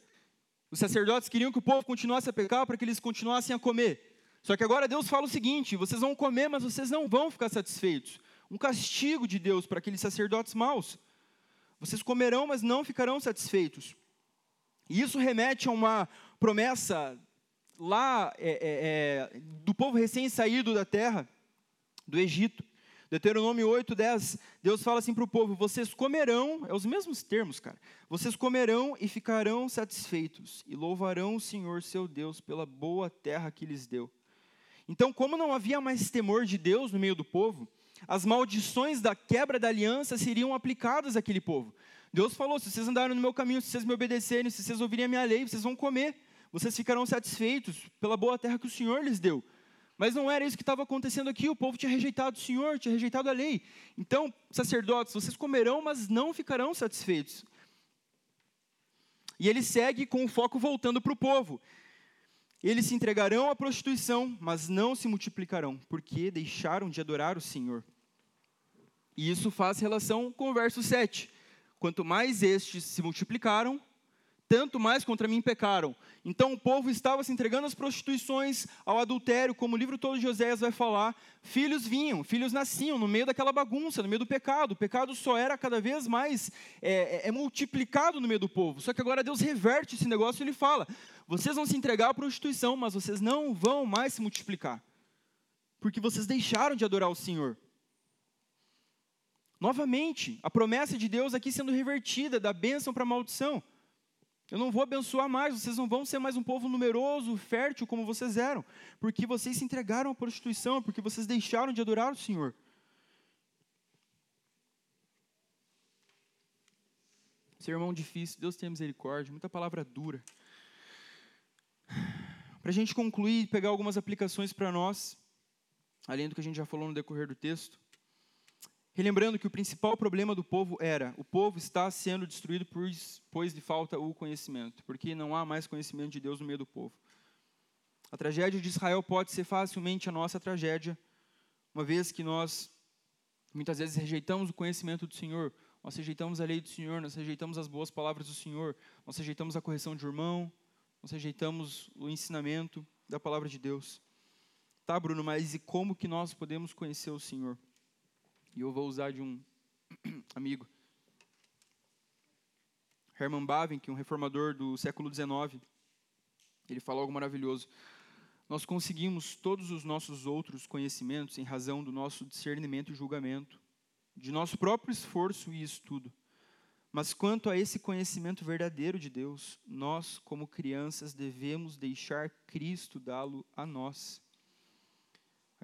Speaker 1: Os sacerdotes queriam que o povo continuasse a pecar para que eles continuassem a comer. Só que agora Deus fala o seguinte: vocês vão comer, mas vocês não vão ficar satisfeitos. Um castigo de Deus para aqueles sacerdotes maus. Vocês comerão, mas não ficarão satisfeitos. E isso remete a uma promessa lá é, é, é, do povo recém-saído da terra, do Egito. Deuteronômio 8, 10, Deus fala assim para o povo: vocês comerão, é os mesmos termos, cara. Vocês comerão e ficarão satisfeitos, e louvarão o Senhor seu Deus pela boa terra que lhes deu. Então, como não havia mais temor de Deus no meio do povo, as maldições da quebra da aliança seriam aplicadas àquele povo. Deus falou: se vocês andarem no meu caminho, se vocês me obedecerem, se vocês ouvirem a minha lei, vocês vão comer, vocês ficarão satisfeitos pela boa terra que o Senhor lhes deu. Mas não era isso que estava acontecendo aqui, o povo tinha rejeitado o Senhor, tinha rejeitado a lei. Então, sacerdotes, vocês comerão, mas não ficarão satisfeitos. E ele segue com o foco voltando para o povo. Eles se entregarão à prostituição, mas não se multiplicarão, porque deixaram de adorar o Senhor. E isso faz relação com o verso 7. Quanto mais estes se multiplicaram, tanto mais contra mim pecaram. Então o povo estava se entregando às prostituições, ao adultério, como o livro todo de Joséias vai falar. Filhos vinham, filhos nasciam no meio daquela bagunça, no meio do pecado. O pecado só era cada vez mais é, é, é multiplicado no meio do povo. Só que agora Deus reverte esse negócio e ele fala: vocês vão se entregar à prostituição, mas vocês não vão mais se multiplicar, porque vocês deixaram de adorar o Senhor. Novamente, a promessa de Deus aqui sendo revertida, da bênção para a maldição. Eu não vou abençoar mais, vocês não vão ser mais um povo numeroso, fértil como vocês eram, porque vocês se entregaram à prostituição, porque vocês deixaram de adorar o Senhor. Sermão difícil, Deus tem misericórdia, muita palavra dura. Para a gente concluir e pegar algumas aplicações para nós, além do que a gente já falou no decorrer do texto, relembrando que o principal problema do povo era: o povo está sendo destruído pois, pois lhe falta o conhecimento, porque não há mais conhecimento de Deus no meio do povo. A tragédia de Israel pode ser facilmente a nossa tragédia, uma vez que nós muitas vezes rejeitamos o conhecimento do Senhor, nós rejeitamos a lei do Senhor, nós rejeitamos as boas palavras do Senhor, nós rejeitamos a correção de irmão, nós rejeitamos o ensinamento da palavra de Deus. Tá, Bruno, mas e como que nós podemos conhecer o Senhor? E eu vou usar de um amigo. Herman Bavinck, um reformador do século XIX, ele fala algo maravilhoso. Nós conseguimos todos os nossos outros conhecimentos em razão do nosso discernimento e julgamento, de nosso próprio esforço e estudo. Mas quanto a esse conhecimento verdadeiro de Deus, nós, como crianças, devemos deixar Cristo dá-lo a nós.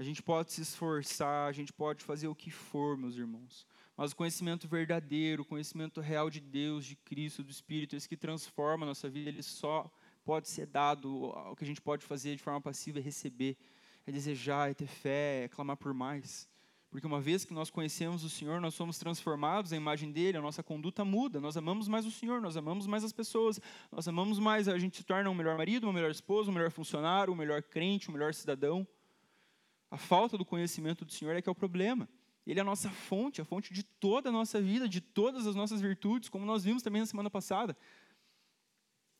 Speaker 1: A gente pode se esforçar, a gente pode fazer o que for, meus irmãos. Mas o conhecimento verdadeiro, o conhecimento real de Deus, de Cristo, do Espírito, esse que transforma a nossa vida, ele só pode ser dado. O que a gente pode fazer de forma passiva é receber, é desejar, é ter fé, é clamar por mais. Porque uma vez que nós conhecemos o Senhor, nós somos transformados à imagem dele, a nossa conduta muda, nós amamos mais o Senhor, nós amamos mais as pessoas, nós amamos mais, a gente se torna um melhor marido, uma melhor esposa, um melhor funcionário, um melhor crente, um melhor cidadão. A falta do conhecimento do Senhor é que é o problema. Ele é a nossa fonte, a fonte de toda a nossa vida, de todas as nossas virtudes, como nós vimos também na semana passada.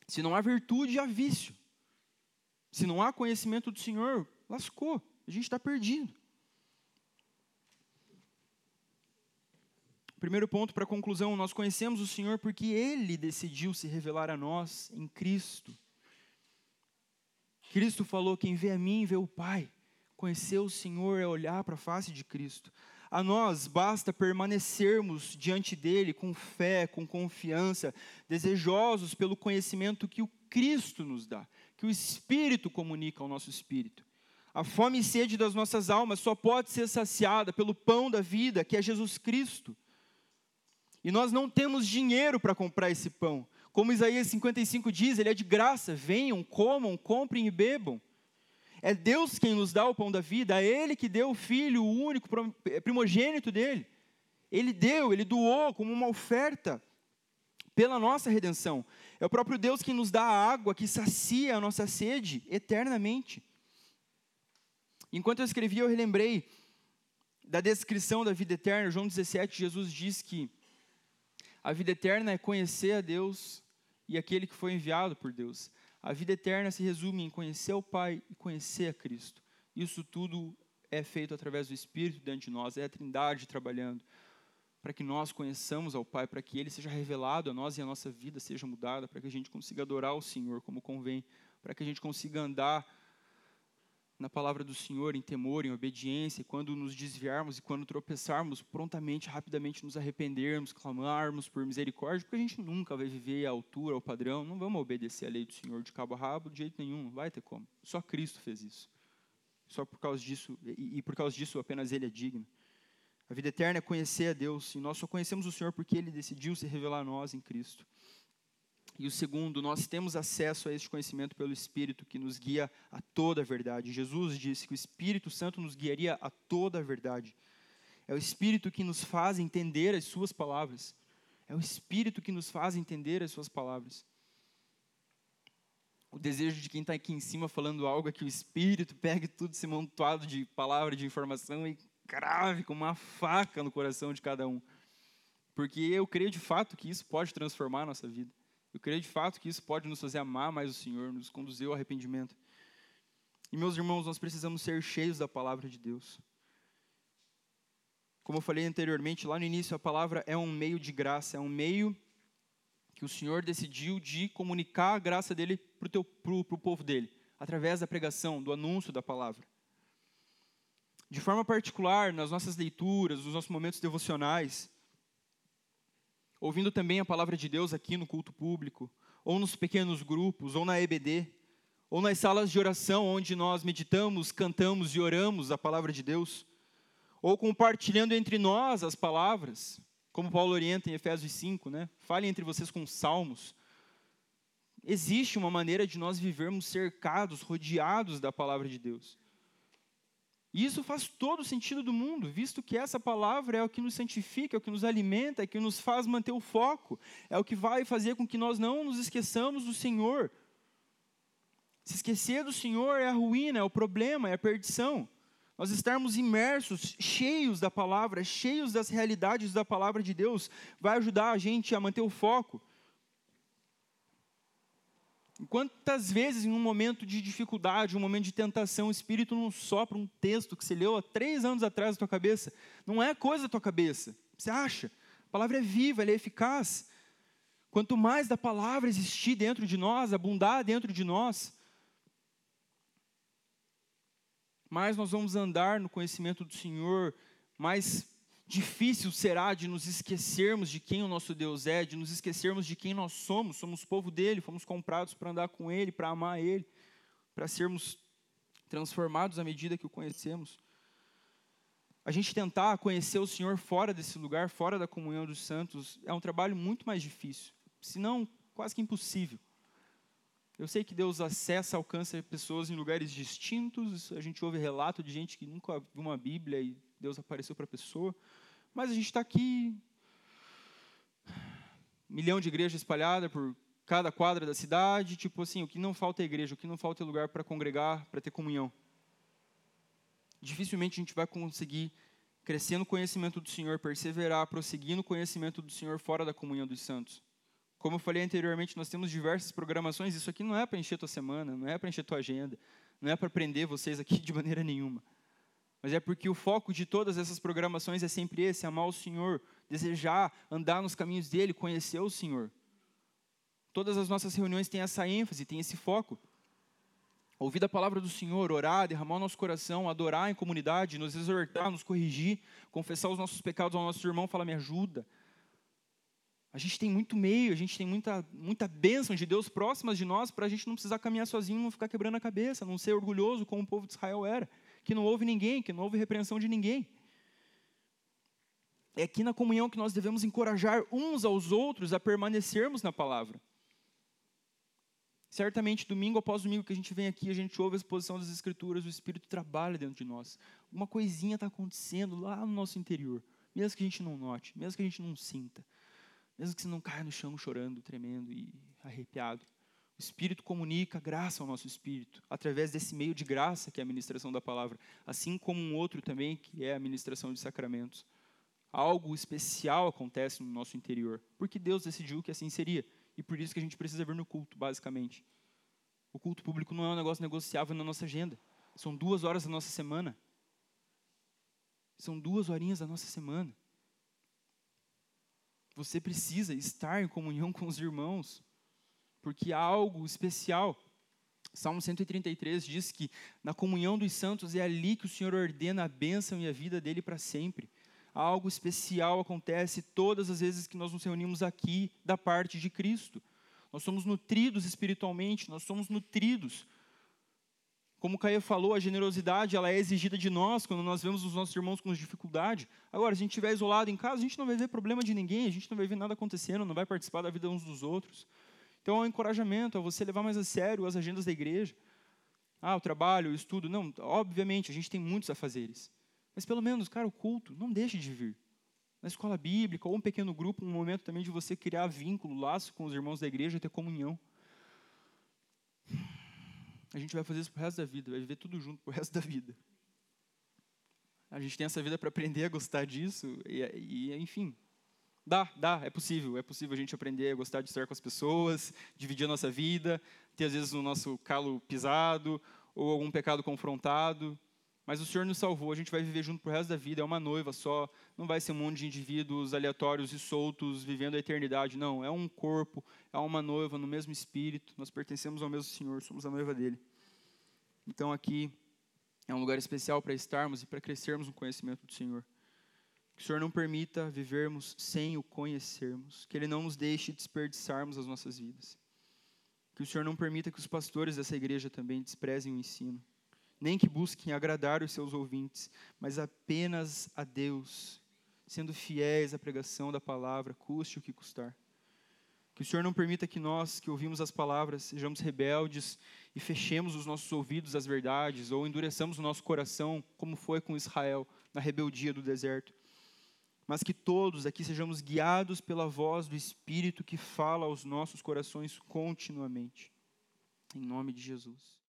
Speaker 1: Se não há virtude, há vício. Se não há conhecimento do Senhor, lascou, a gente está perdido. Primeiro ponto para a conclusão: nós conhecemos o Senhor porque Ele decidiu se revelar a nós em Cristo. Cristo falou: Quem vê a mim, vê o Pai. Conhecer o Senhor é olhar para a face de Cristo. A nós basta permanecermos diante dele com fé, com confiança, desejosos pelo conhecimento que o Cristo nos dá, que o Espírito comunica ao nosso espírito. A fome e sede das nossas almas só pode ser saciada pelo pão da vida, que é Jesus Cristo. E nós não temos dinheiro para comprar esse pão. Como Isaías 55 diz, ele é de graça. Venham, comam, comprem e bebam. É Deus quem nos dá o pão da vida, é Ele que deu o Filho, o único é primogênito dele. Ele deu, ele doou como uma oferta pela nossa redenção. É o próprio Deus quem nos dá a água que sacia a nossa sede eternamente. Enquanto eu escrevia, eu relembrei da descrição da vida eterna. João 17, Jesus diz que a vida eterna é conhecer a Deus e aquele que foi enviado por Deus. A vida eterna se resume em conhecer o Pai e conhecer a Cristo. Isso tudo é feito através do Espírito dentro de nós, é a Trindade trabalhando para que nós conheçamos ao Pai, para que Ele seja revelado a nós e a nossa vida seja mudada, para que a gente consiga adorar o Senhor como convém, para que a gente consiga andar na palavra do Senhor em temor, em obediência, e quando nos desviarmos e quando tropeçarmos, prontamente, rapidamente nos arrependermos, clamarmos por misericórdia, porque a gente nunca vai viver à altura, ao padrão, não vamos obedecer a lei do Senhor de cabo a rabo, de jeito nenhum, não vai ter como. Só Cristo fez isso. Só por causa disso, e, e por causa disso apenas Ele é digno. A vida eterna é conhecer a Deus, e nós só conhecemos o Senhor porque Ele decidiu se revelar a nós em Cristo. E o segundo, nós temos acesso a este conhecimento pelo Espírito que nos guia a toda a verdade. Jesus disse que o Espírito Santo nos guiaria a toda a verdade. É o Espírito que nos faz entender as Suas palavras. É o Espírito que nos faz entender as Suas palavras. O desejo de quem está aqui em cima falando algo é que o Espírito pegue tudo esse montuado de palavra, de informação e crave com uma faca no coração de cada um. Porque eu creio de fato que isso pode transformar a nossa vida. Eu creio de fato que isso pode nos fazer amar mais o Senhor, nos conduzir ao arrependimento. E meus irmãos, nós precisamos ser cheios da palavra de Deus. Como eu falei anteriormente, lá no início, a palavra é um meio de graça, é um meio que o Senhor decidiu de comunicar a graça dele para o povo dele, através da pregação, do anúncio da palavra. De forma particular, nas nossas leituras, nos nossos momentos devocionais, ouvindo também a palavra de Deus aqui no culto público, ou nos pequenos grupos, ou na EBD, ou nas salas de oração onde nós meditamos, cantamos e oramos a palavra de Deus, ou compartilhando entre nós as palavras, como Paulo orienta em Efésios 5, né? Falem entre vocês com salmos. Existe uma maneira de nós vivermos cercados, rodeados da palavra de Deus. E isso faz todo o sentido do mundo, visto que essa palavra é o que nos santifica, é o que nos alimenta, é o que nos faz manter o foco, é o que vai fazer com que nós não nos esqueçamos do Senhor. Se esquecer do Senhor é a ruína, é o problema, é a perdição. Nós estarmos imersos, cheios da palavra, cheios das realidades da palavra de Deus, vai ajudar a gente a manter o foco. Quantas vezes, em um momento de dificuldade, um momento de tentação, o Espírito não sopra um texto que você leu há três anos atrás na tua cabeça? Não é coisa da tua cabeça. Você acha? A palavra é viva, ela é eficaz. Quanto mais da palavra existir dentro de nós, abundar dentro de nós, mais nós vamos andar no conhecimento do Senhor, mais difícil será de nos esquecermos de quem o nosso Deus é, de nos esquecermos de quem nós somos. Somos povo dele, fomos comprados para andar com ele, para amar ele, para sermos transformados à medida que o conhecemos. A gente tentar conhecer o Senhor fora desse lugar, fora da comunhão dos santos, é um trabalho muito mais difícil, se não quase que impossível. Eu sei que Deus acessa, alcança pessoas em lugares distintos. A gente ouve relato de gente que nunca viu uma Bíblia e Deus apareceu para a pessoa. Mas a gente está aqui, milhão de igrejas espalhadas por cada quadra da cidade, tipo assim, o que não falta é igreja, o que não falta é lugar para congregar, para ter comunhão. Dificilmente a gente vai conseguir crescer no conhecimento do Senhor, perseverar, prosseguir no conhecimento do Senhor fora da comunhão dos santos. Como eu falei anteriormente, nós temos diversas programações. Isso aqui não é para encher tua semana, não é para encher tua agenda, não é para prender vocês aqui de maneira nenhuma. Mas é porque o foco de todas essas programações é sempre esse: amar o Senhor, desejar andar nos caminhos dele, conhecer o Senhor. Todas as nossas reuniões têm essa ênfase, têm esse foco. Ouvir a palavra do Senhor, orar, derramar o nosso coração, adorar em comunidade, nos exortar, nos corrigir, confessar os nossos pecados ao nosso irmão, falar: me ajuda, a gente tem muito meio, a gente tem muita, muita bênção de Deus próximas de nós para a gente não precisar caminhar sozinho, não ficar quebrando a cabeça, não ser orgulhoso como o povo de Israel era, que não houve ninguém, que não houve repreensão de ninguém. É aqui na comunhão que nós devemos encorajar uns aos outros a permanecermos na palavra. Certamente, domingo após domingo que a gente vem aqui, a gente ouve a exposição das Escrituras, o Espírito trabalha dentro de nós. Uma coisinha está acontecendo lá no nosso interior, mesmo que a gente não note, mesmo que a gente não sinta. Mesmo que você não caia no chão chorando, tremendo e arrepiado. O Espírito comunica graça ao nosso espírito, através desse meio de graça que é a ministração da palavra, assim como um outro também, que é a ministração de sacramentos. Algo especial acontece no nosso interior, porque Deus decidiu que assim seria, e por isso que a gente precisa vir no culto, basicamente. O culto público não é um negócio negociável na nossa agenda. São duas horas da nossa semana. São duas horinhas da nossa semana. Você precisa estar em comunhão com os irmãos, porque há algo especial. Salmo 133 diz que na comunhão dos santos é ali que o Senhor ordena a bênção e a vida dele para sempre. Algo especial acontece todas as vezes que nós nos reunimos aqui da parte de Cristo. Nós somos nutridos espiritualmente, nós somos nutridos como Caio falou, a generosidade ela é exigida de nós quando nós vemos os nossos irmãos com dificuldade. Agora, se a gente estiver isolado em casa, a gente não vai ver problema de ninguém, a gente não vai ver nada acontecendo, não vai participar da vida uns dos outros. Então, é um encorajamento a você levar mais a sério as agendas da igreja. Ah, o trabalho, o estudo. Não, obviamente, a gente tem muitos afazeres. Mas, pelo menos, cara, o culto, não deixe de vir. Na escola bíblica, ou um pequeno grupo, um momento também de você criar vínculo, laço com os irmãos da igreja, ter comunhão a gente vai fazer isso pro resto da vida, vai viver tudo junto pro resto da vida. A gente tem essa vida para aprender a gostar disso e, e, enfim, dá, dá, é possível, é possível a gente aprender a gostar de estar com as pessoas, dividir a nossa vida, ter às vezes o nosso calo pisado ou algum pecado confrontado. Mas o Senhor nos salvou, a gente vai viver junto pro resto da vida, é uma noiva só, não vai ser um monte de indivíduos aleatórios e soltos vivendo a eternidade, não, é um corpo, é uma noiva no mesmo espírito, nós pertencemos ao mesmo Senhor, somos a noiva dele. Então aqui é um lugar especial para estarmos e para crescermos no conhecimento do Senhor. Que o Senhor não permita vivermos sem o conhecermos, que Ele não nos deixe desperdiçarmos as nossas vidas. Que o Senhor não permita que os pastores dessa igreja também desprezem o ensino nem que busquem agradar os seus ouvintes, mas apenas a Deus, sendo fiéis à pregação da palavra, custe o que custar. Que o Senhor não permita que nós, que ouvimos as palavras, sejamos rebeldes e fechemos os nossos ouvidos às verdades, ou endureçamos o nosso coração, como foi com Israel na rebeldia do deserto. Mas que todos aqui sejamos guiados pela voz do Espírito que fala aos nossos corações continuamente. Em nome de Jesus.